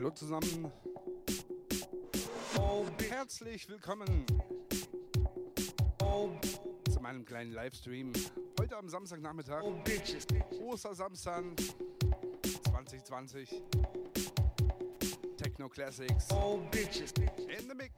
Hallo zusammen. Herzlich willkommen zu meinem kleinen Livestream. Heute am Samstagnachmittag. Ostersamstag 2020. Techno Classics. In the Mix.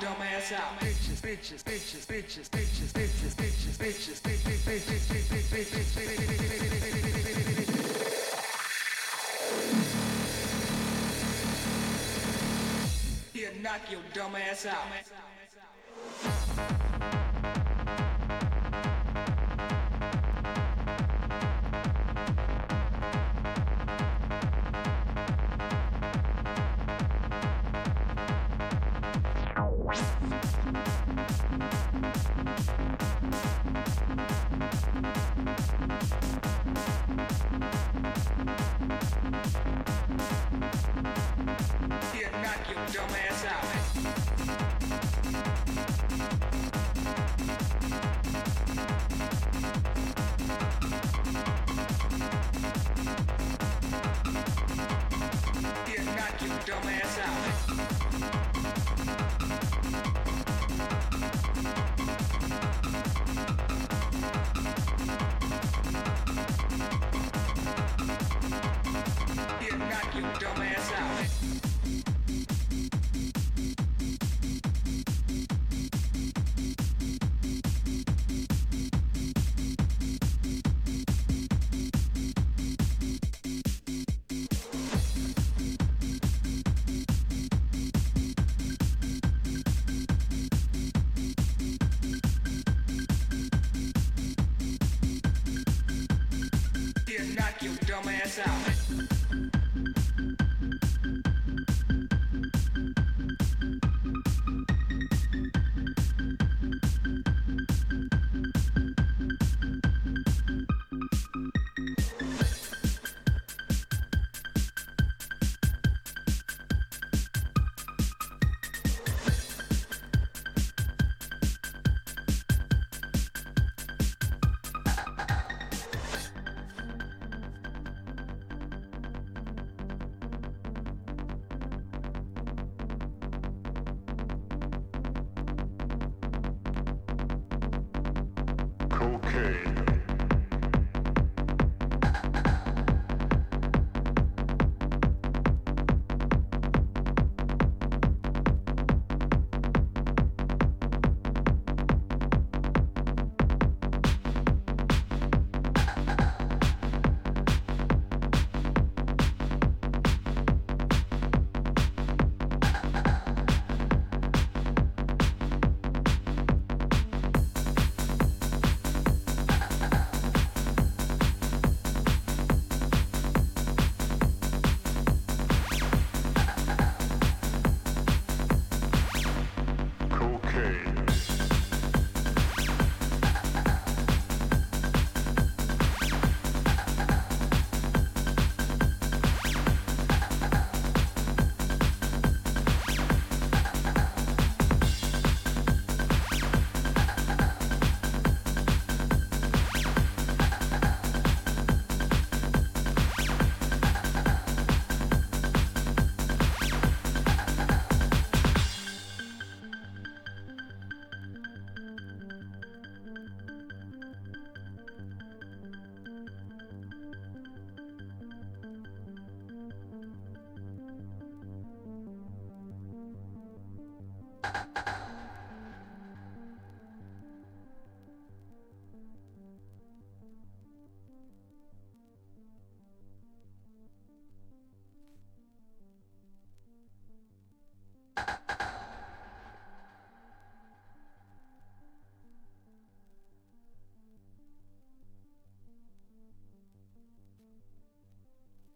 dumbass out bitches, bitches, bitches, bitches, bitches, bitches, bitches, bitches, bitches, bitches, bitches, bitches, bitches, Knock your dumb ass out.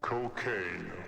Cocaine.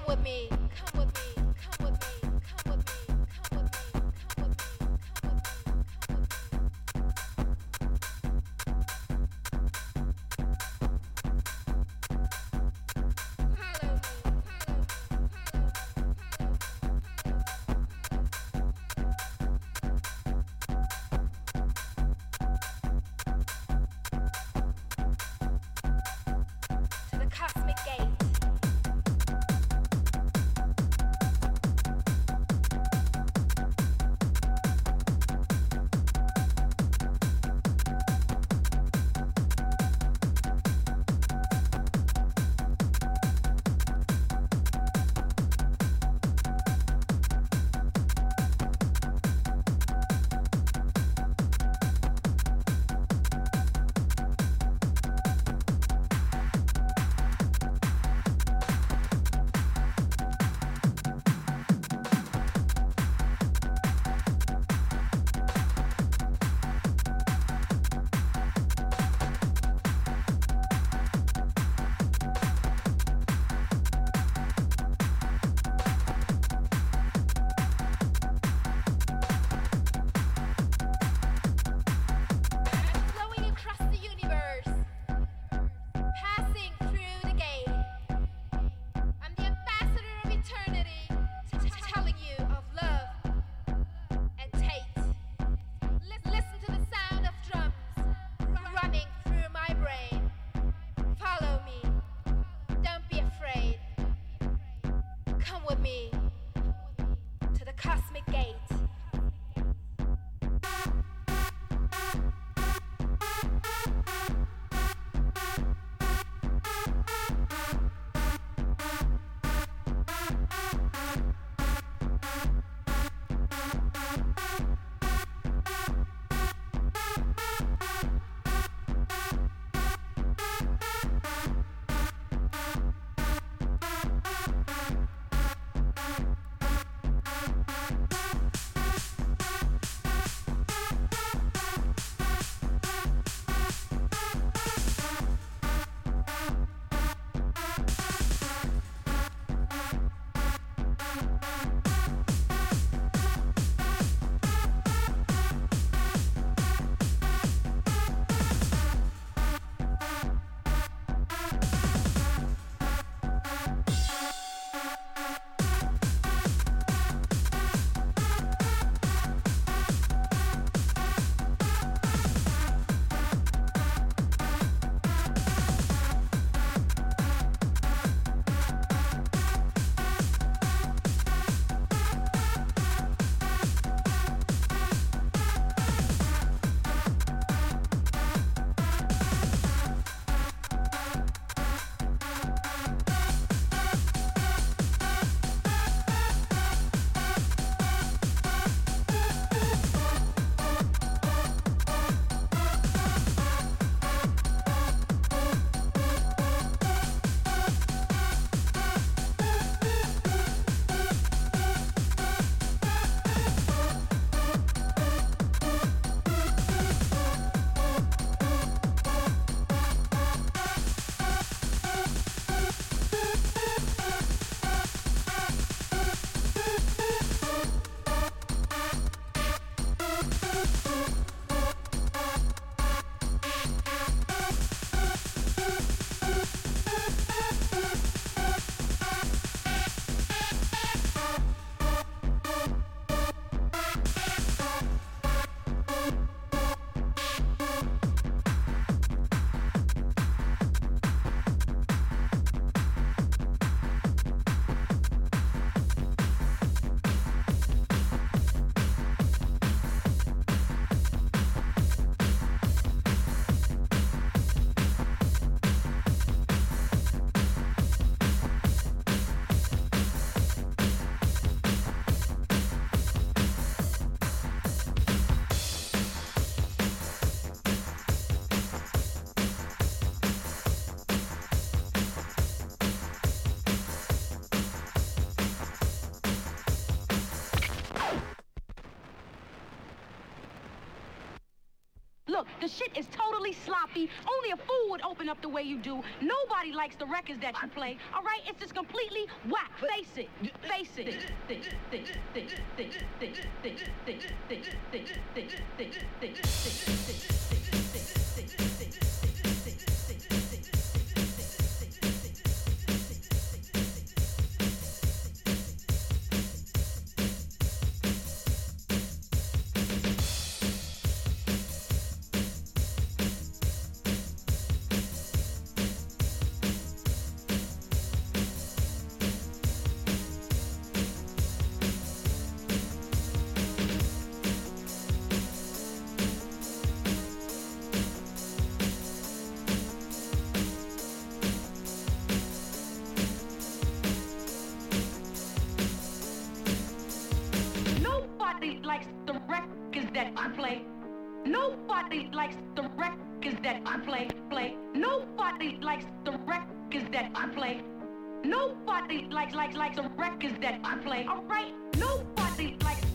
Come with me, come with me, come with me. The shit is totally sloppy. Only a fool would open up the way you do. Nobody likes the records that you play. All right? It's just completely whack. Face it. Face it. Face it. Nobody likes the records that I play. Nobody likes likes likes the records that I play. Alright, nobody likes.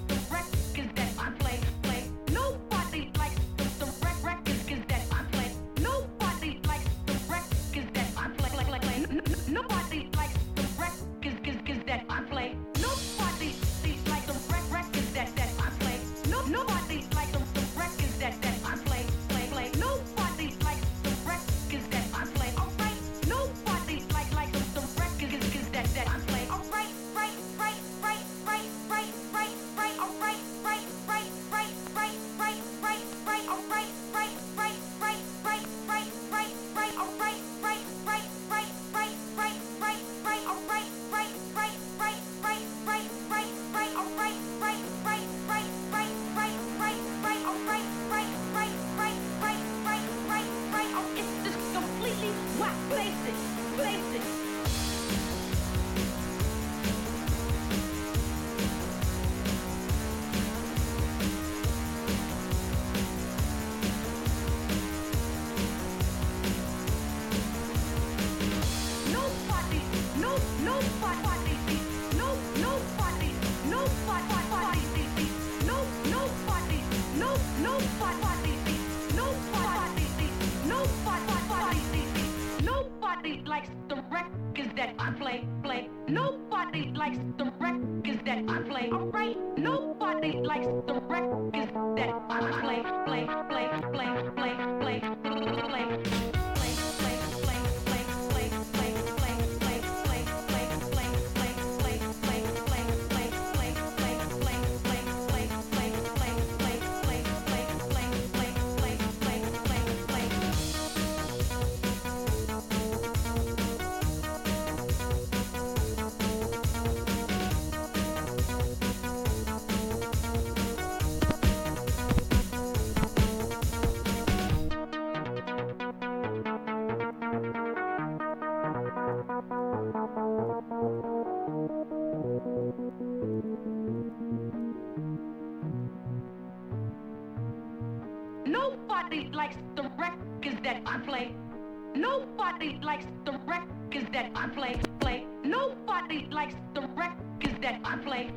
likes the records that I play.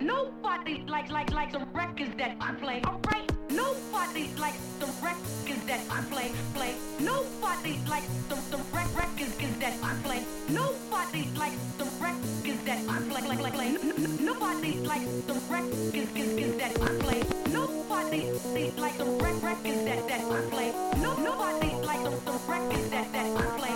Nobody likes like likes the records that I play. Alright, nobody likes the records that I play. Play. Nobody likes the the rec- records that I play. Nobody likes the records that I play. Play. like, like. Nobody likes the records that I play. Nobody likes the records that that I play. No, nobody likes the, the records that that I play.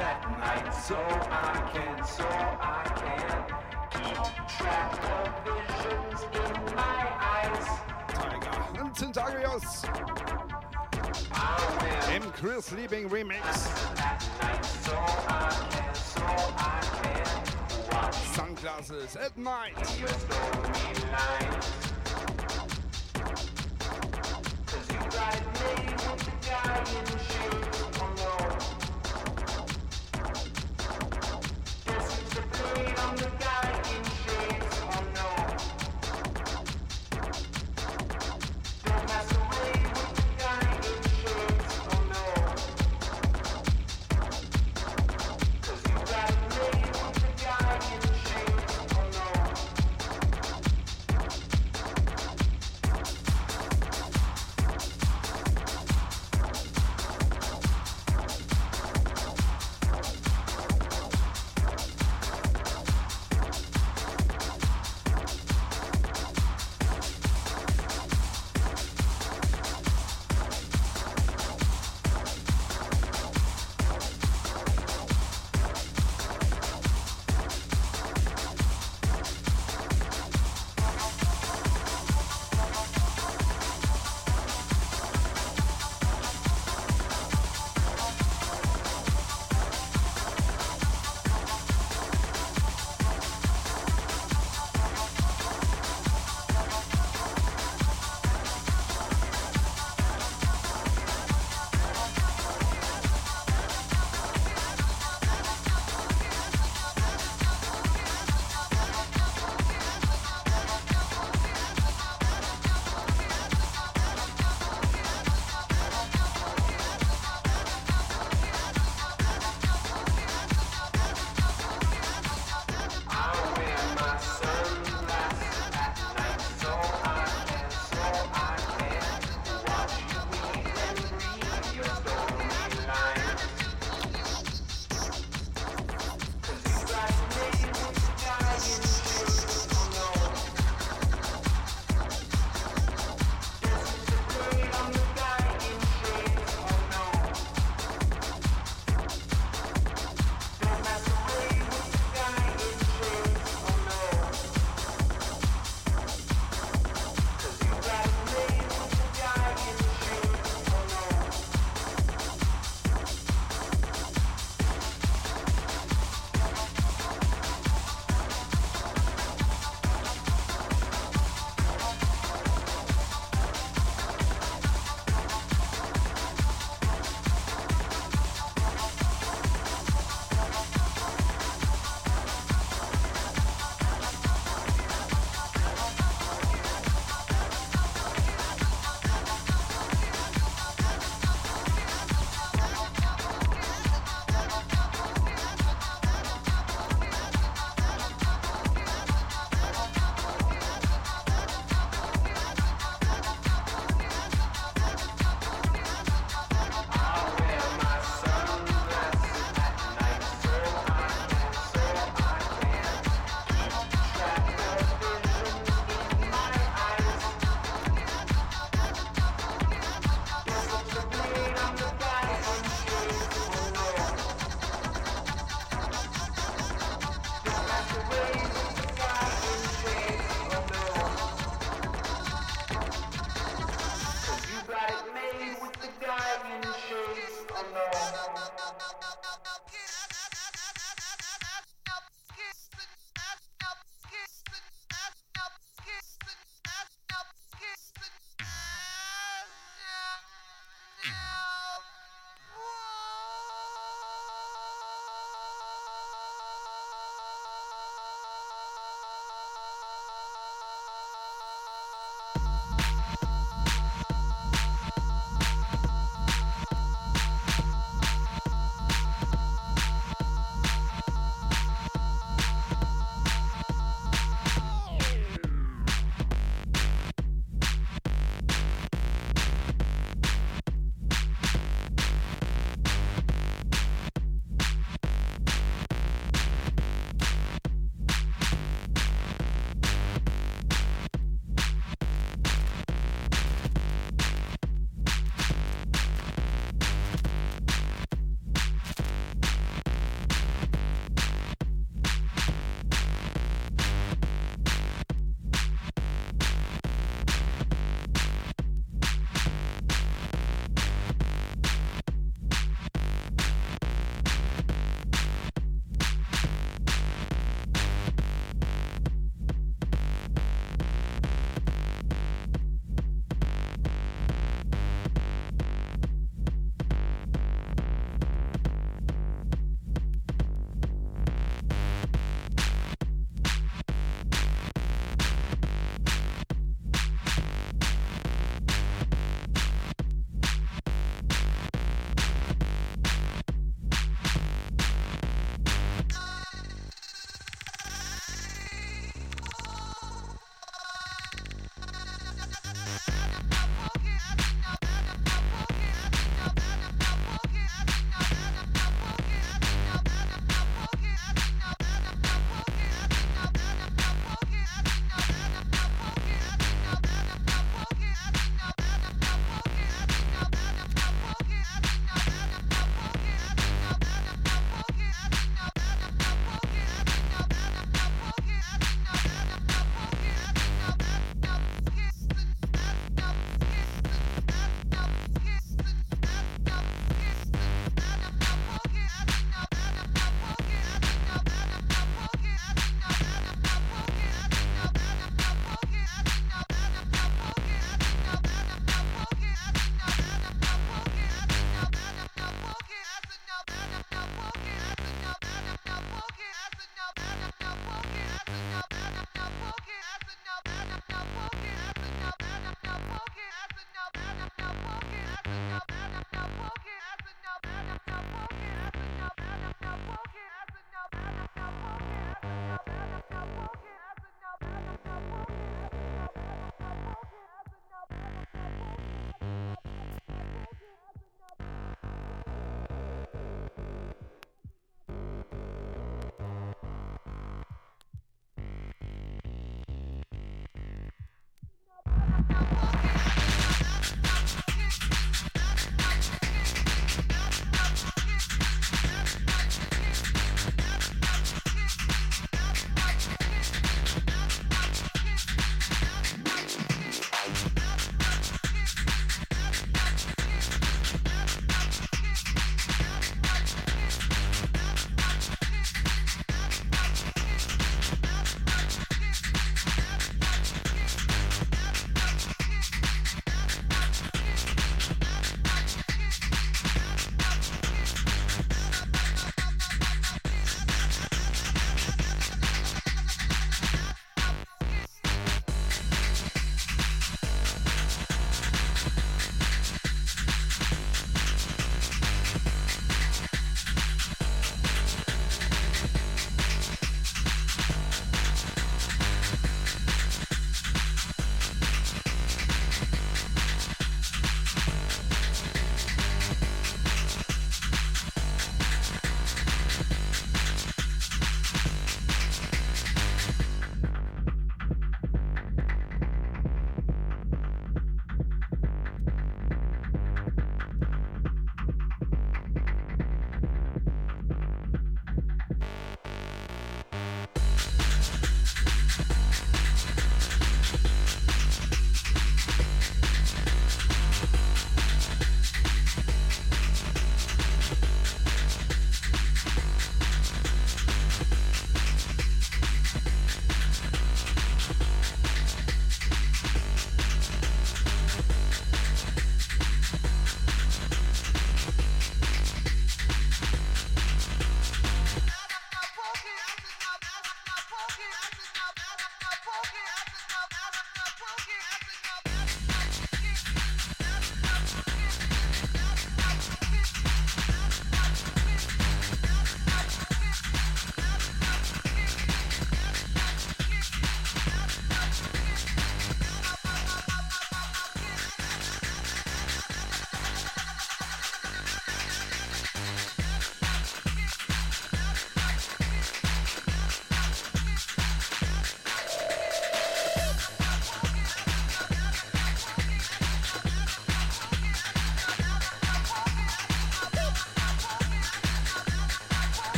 at night so I can, so I can keep track of visions in my eyes. Tiger Antintarius. M. Chris Liebing Remix. Sunglasses at night. I'll get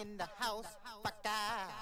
Motherfucking the house, fucker.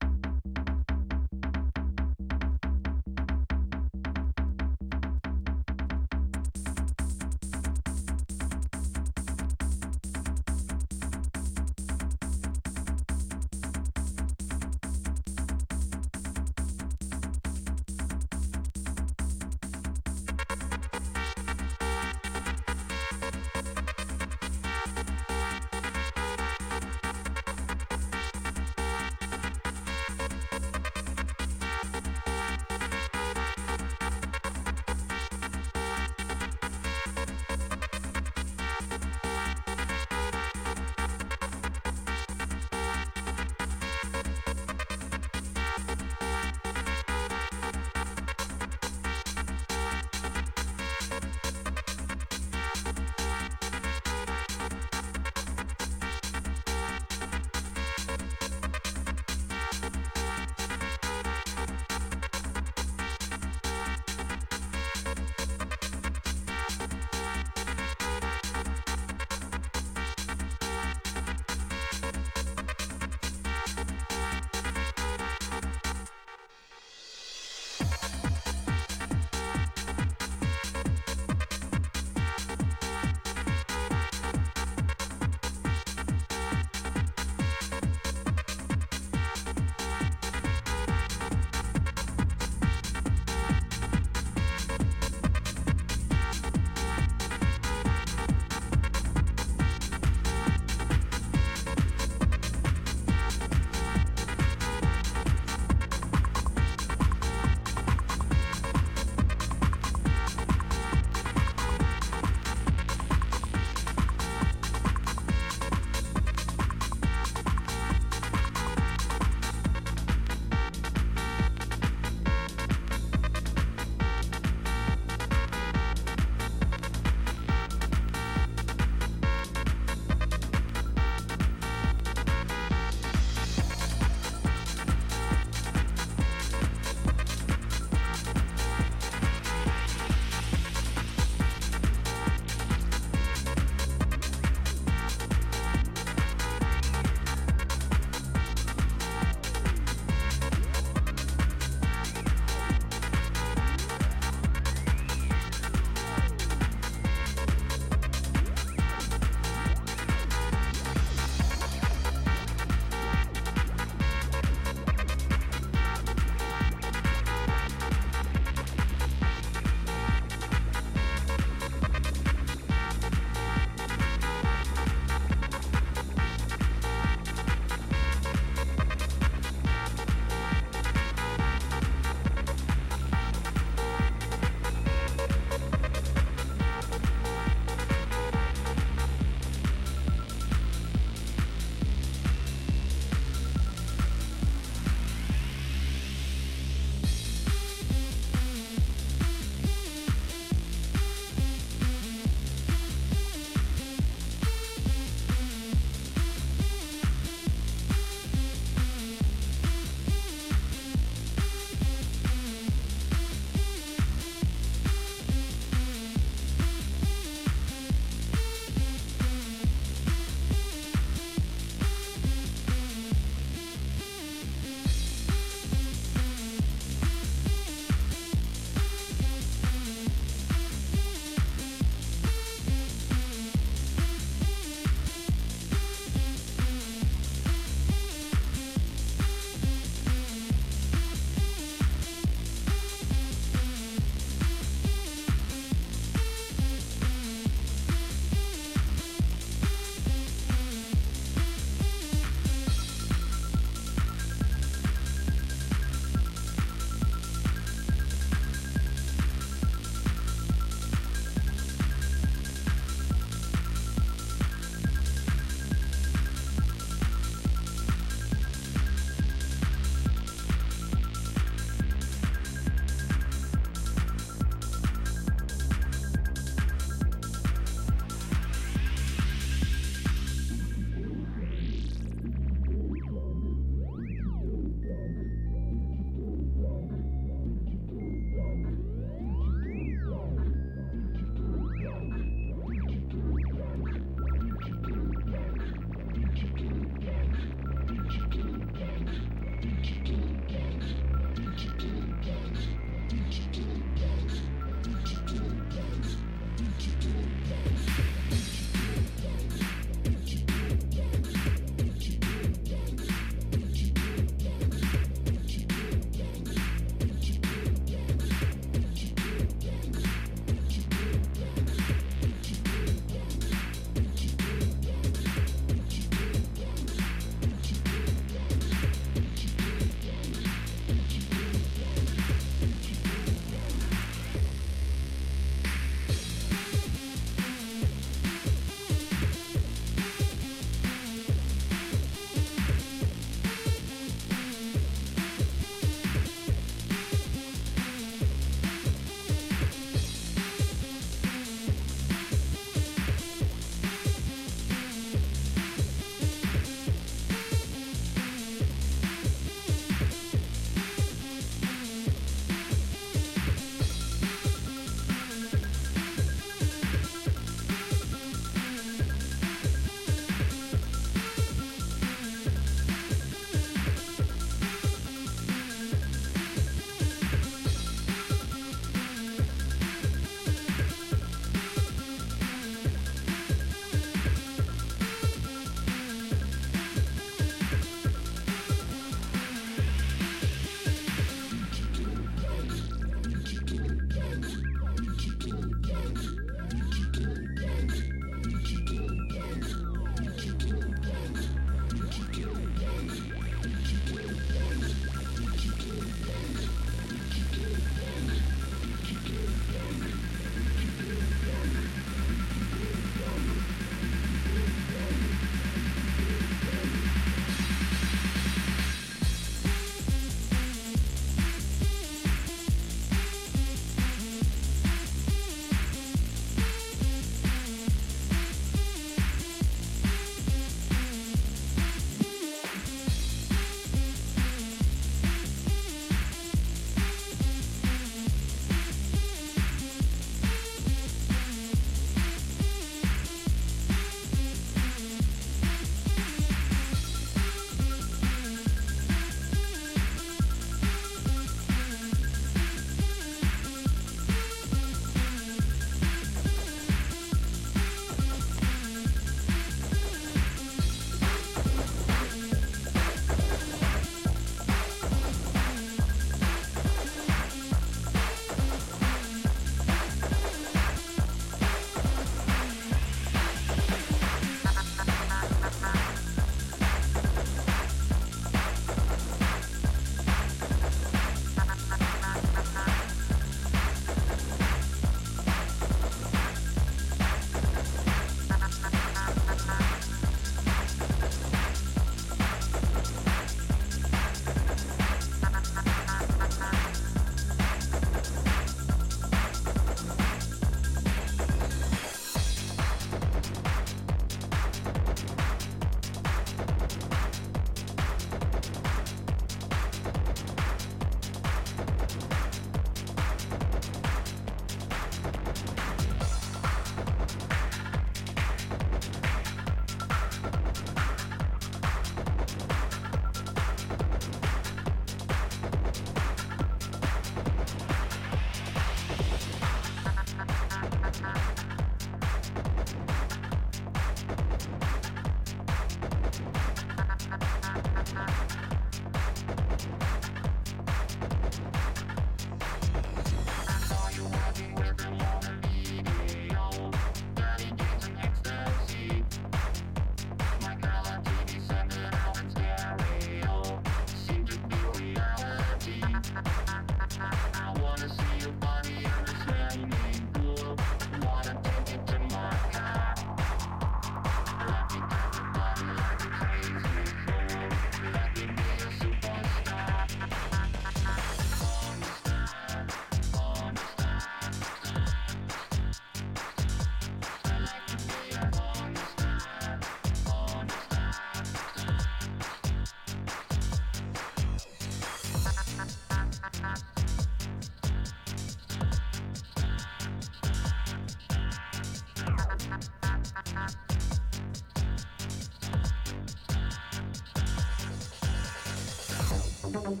Thank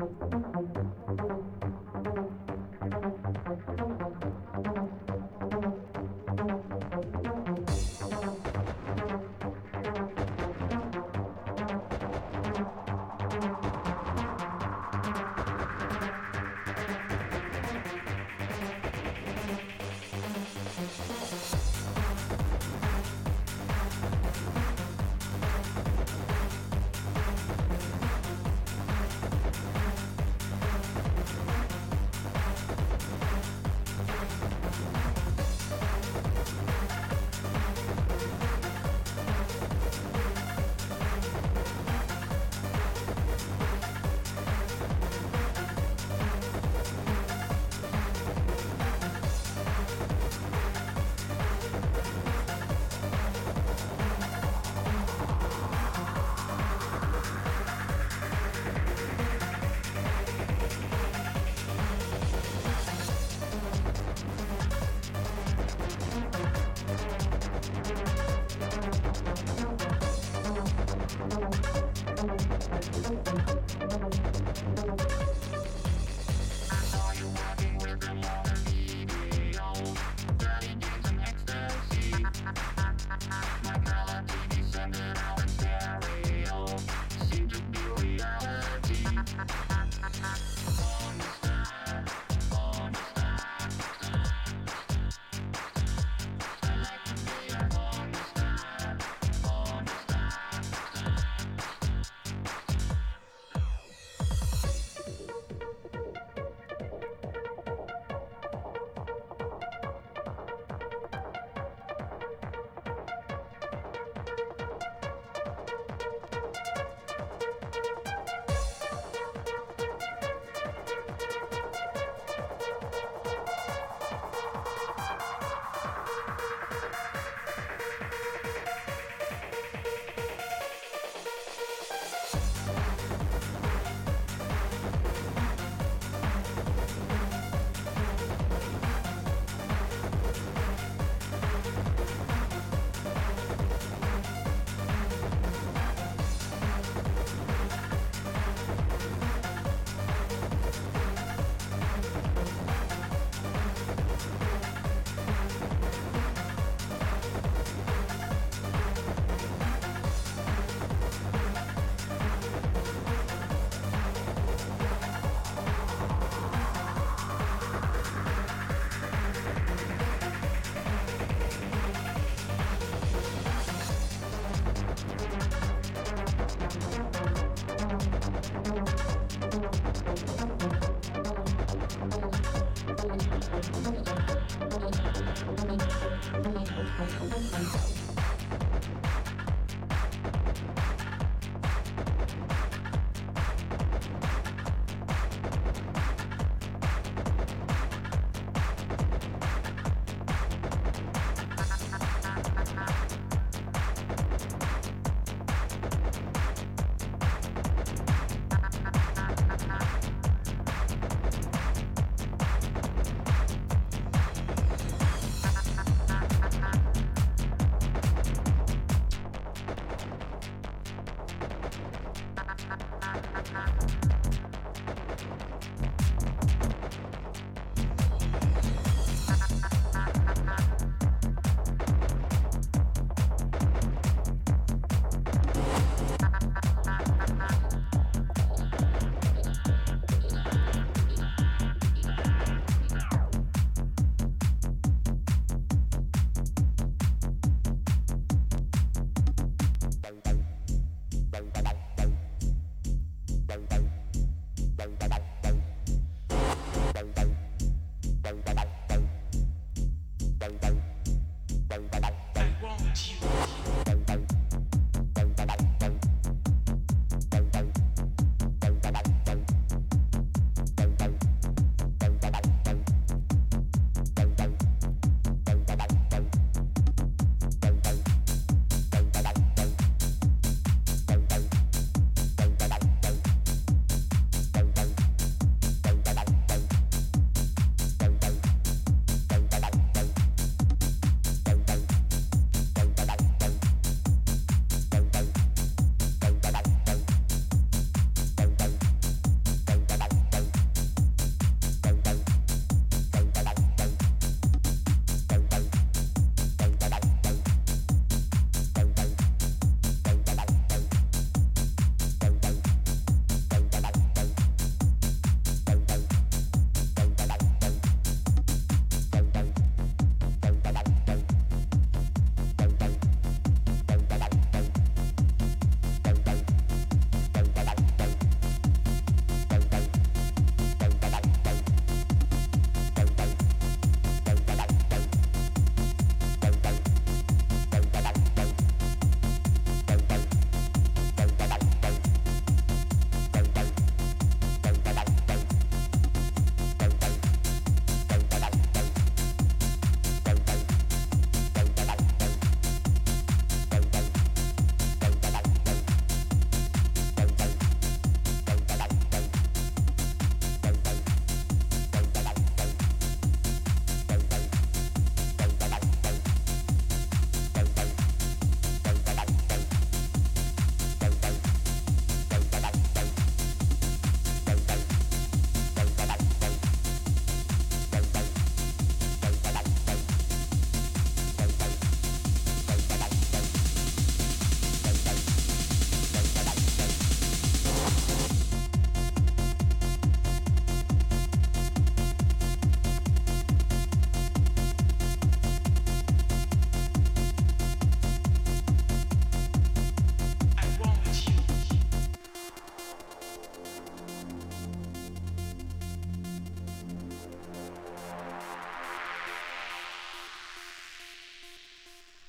you.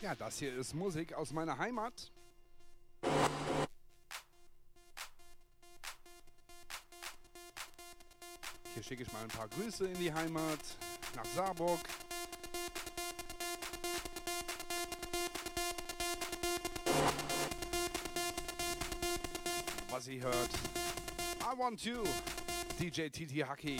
Ja, das hier ist Musik aus meiner Heimat. Hier schicke ich mal ein paar Grüße in die Heimat, nach Saarburg. Was ihr hört, I Want You, DJ Titi Haki.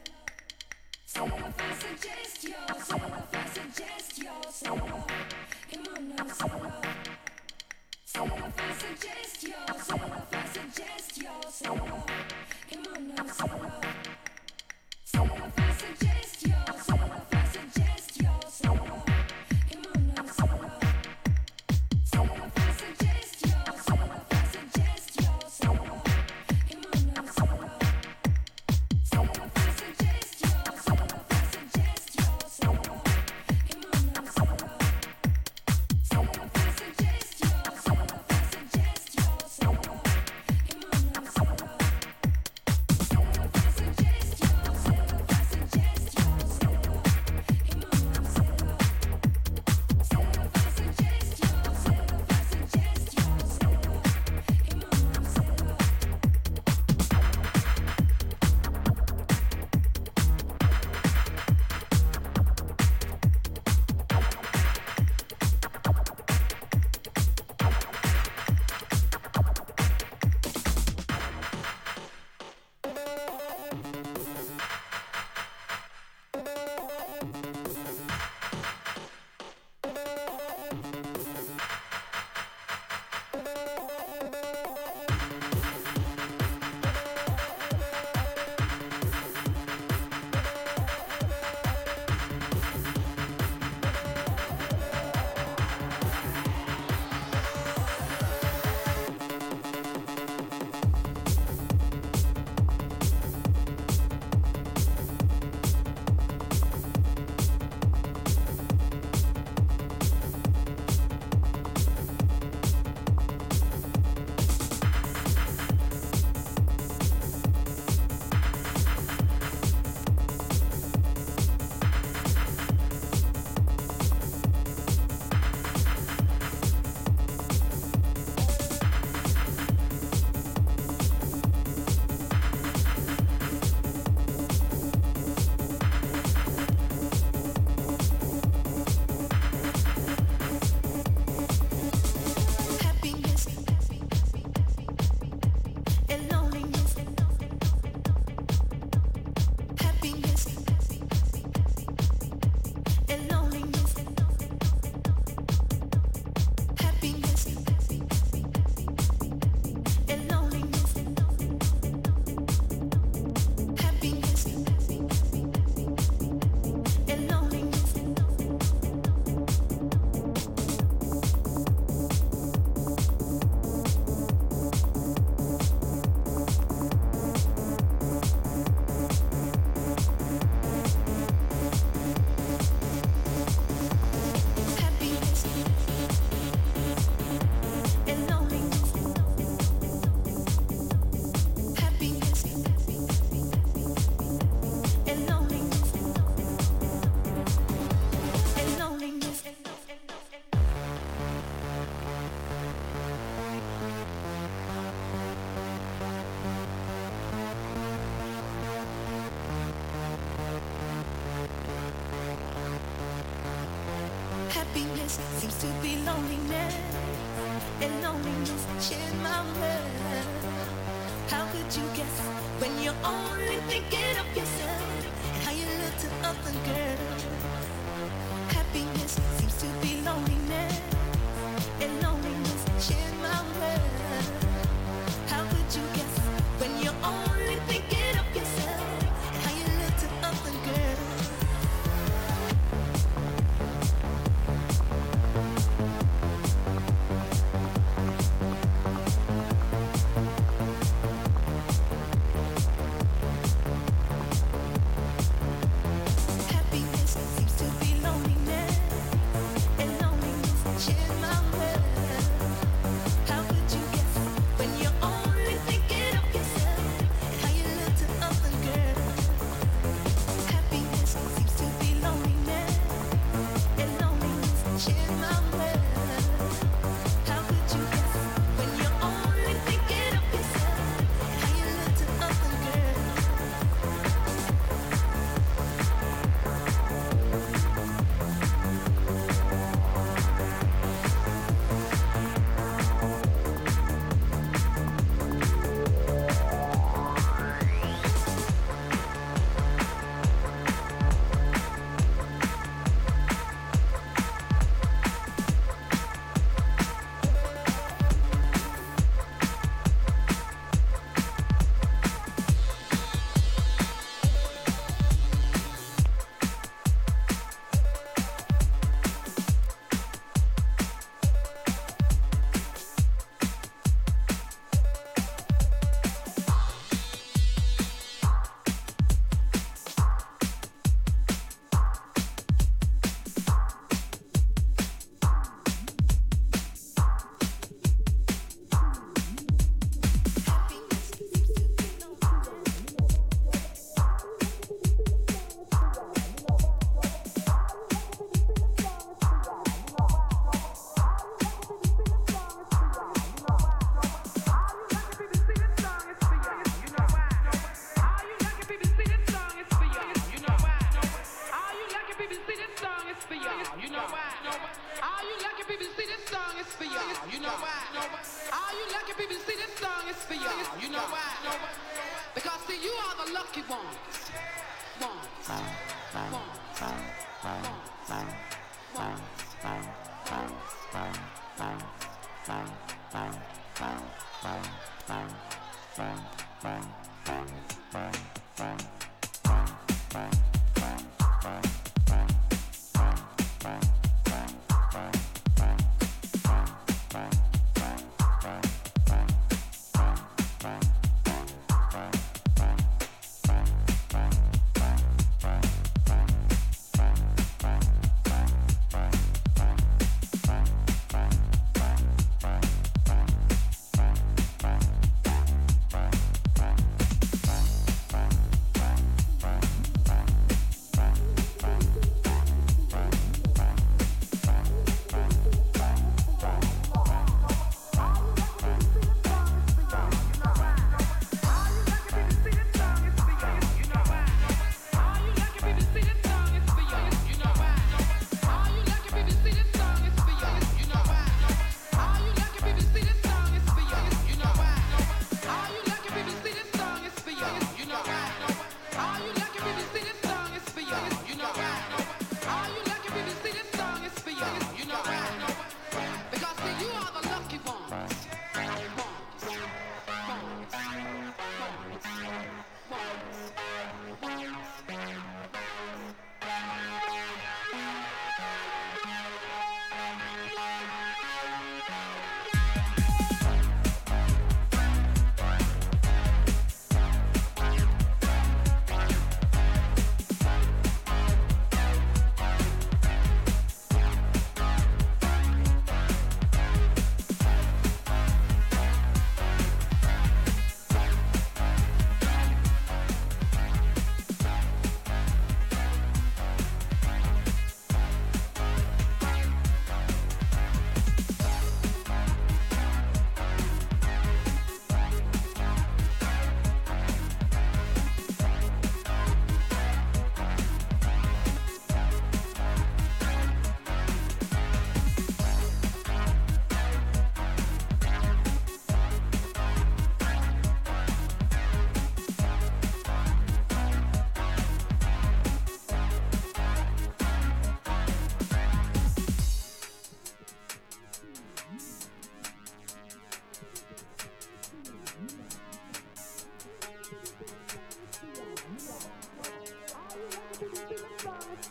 suggest yourself. happiness seems to be loneliness, and loneliness in my world. How could you guess when you're only thinking of yourself?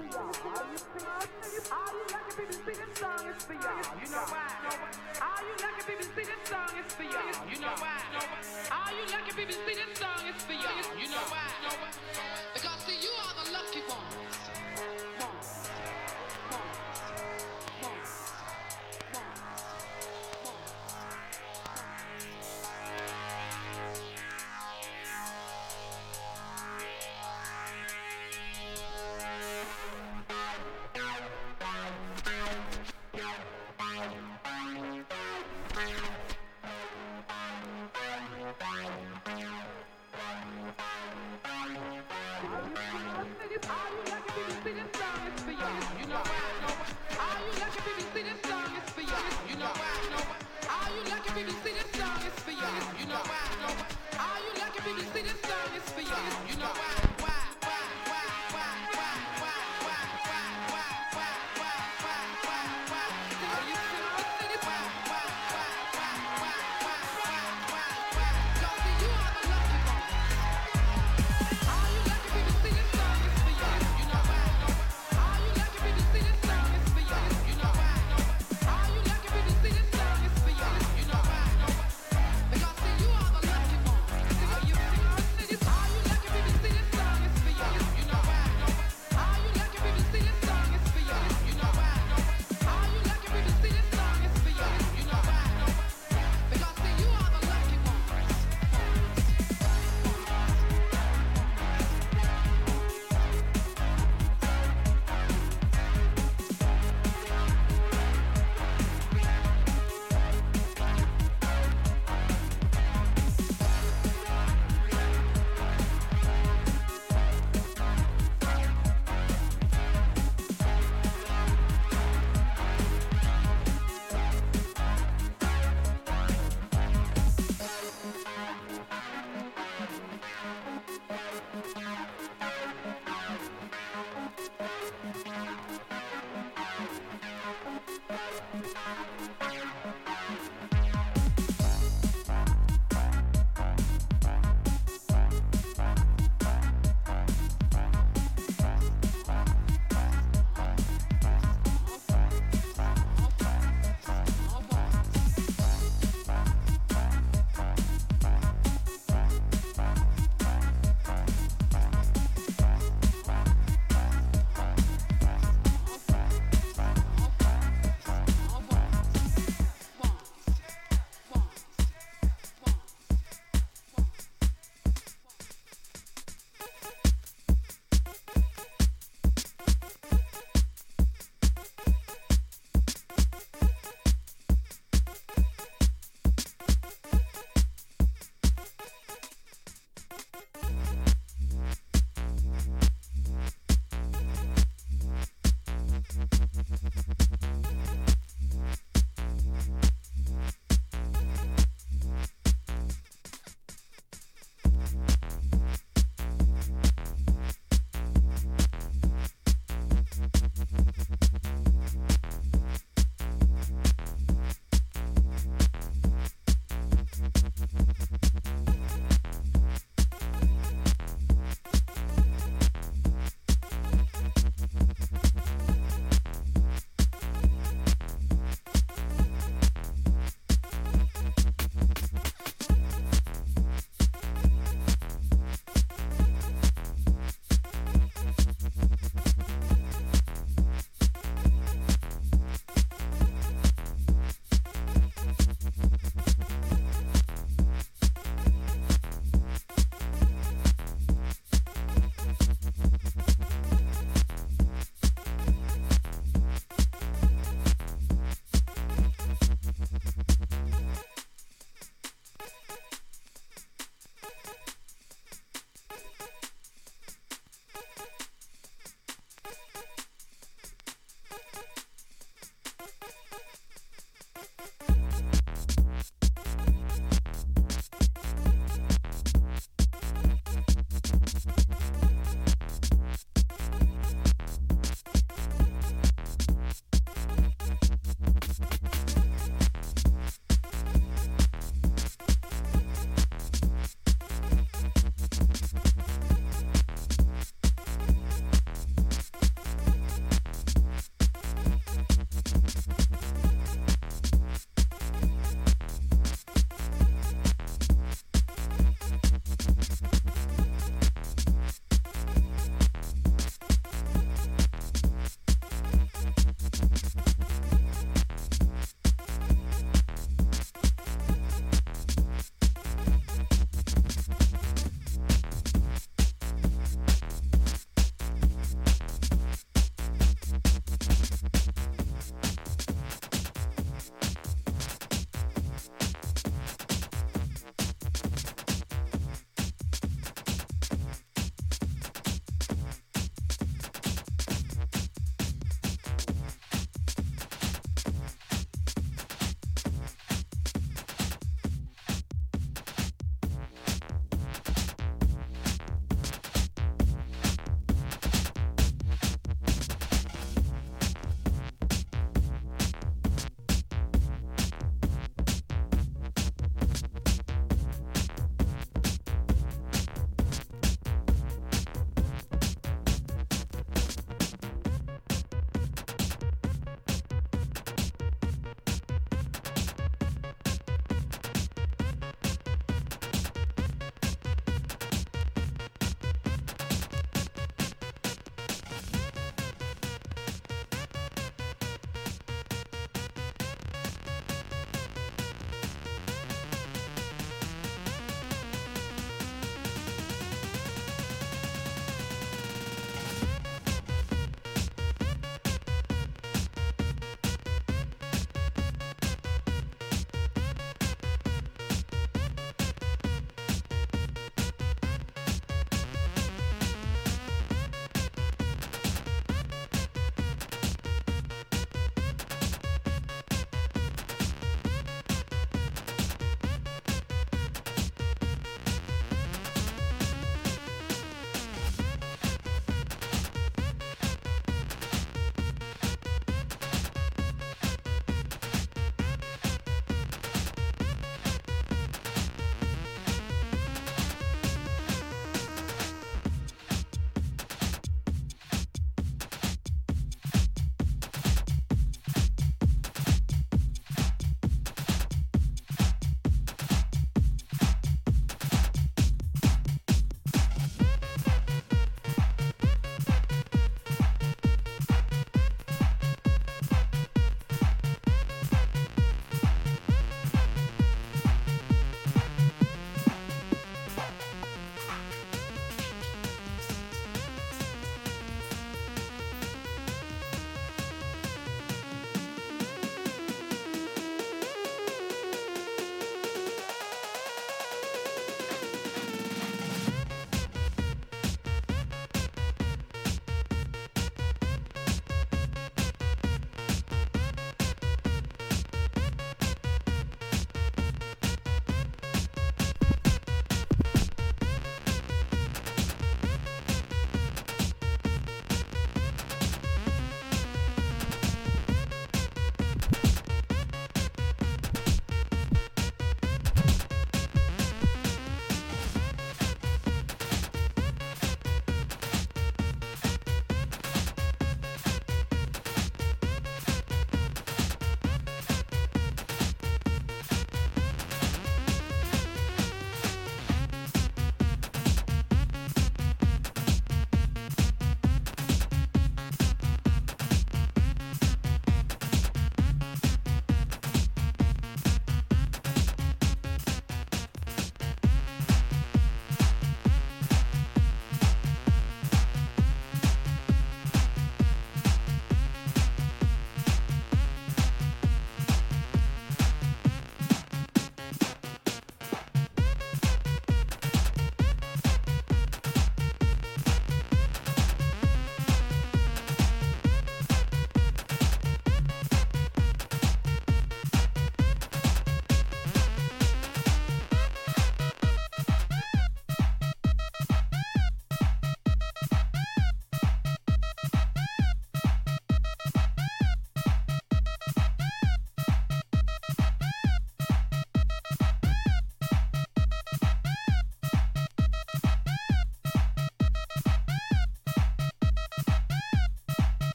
Yeah.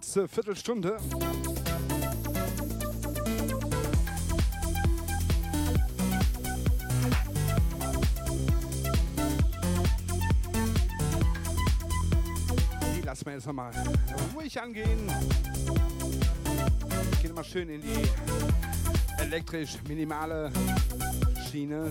Letzte Viertelstunde. Die lassen wir jetzt nochmal ruhig angehen. Geht mal schön in die elektrisch minimale Schiene.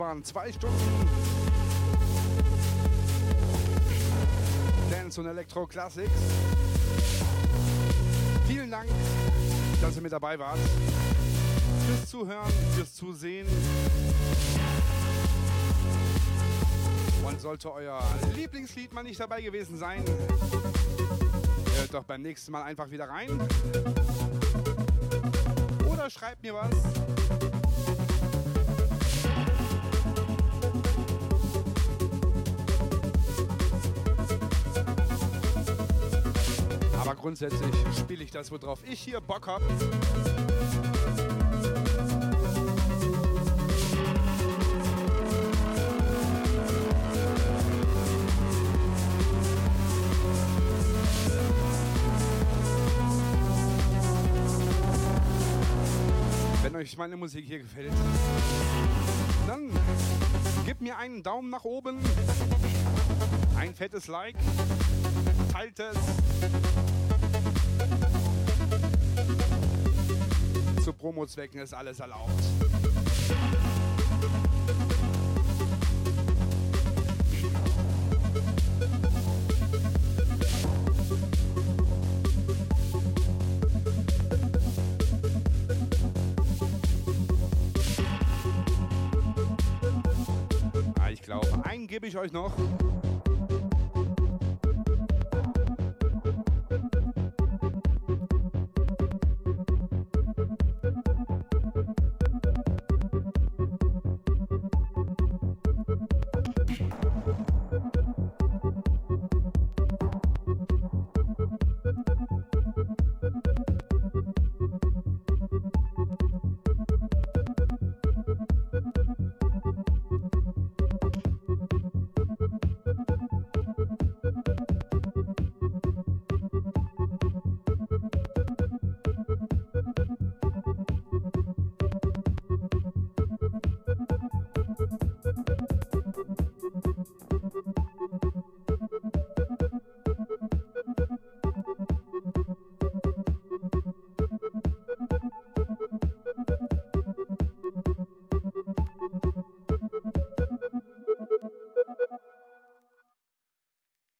Waren zwei Stunden Dance und Electro Classics. Vielen Dank, dass ihr mit dabei wart. Fürs Zuhören, fürs Zusehen. Und sollte euer Lieblingslied mal nicht dabei gewesen sein, hört doch beim nächsten Mal einfach wieder rein. Oder schreibt mir was. Grundsätzlich spiele ich das, worauf ich hier Bock habe. Wenn euch meine Musik hier gefällt, dann gebt mir einen Daumen nach oben, ein fettes Like, teilt es. Zu Promo-Zwecken ist alles erlaubt. Ah, ich glaube, einen gebe ich euch noch.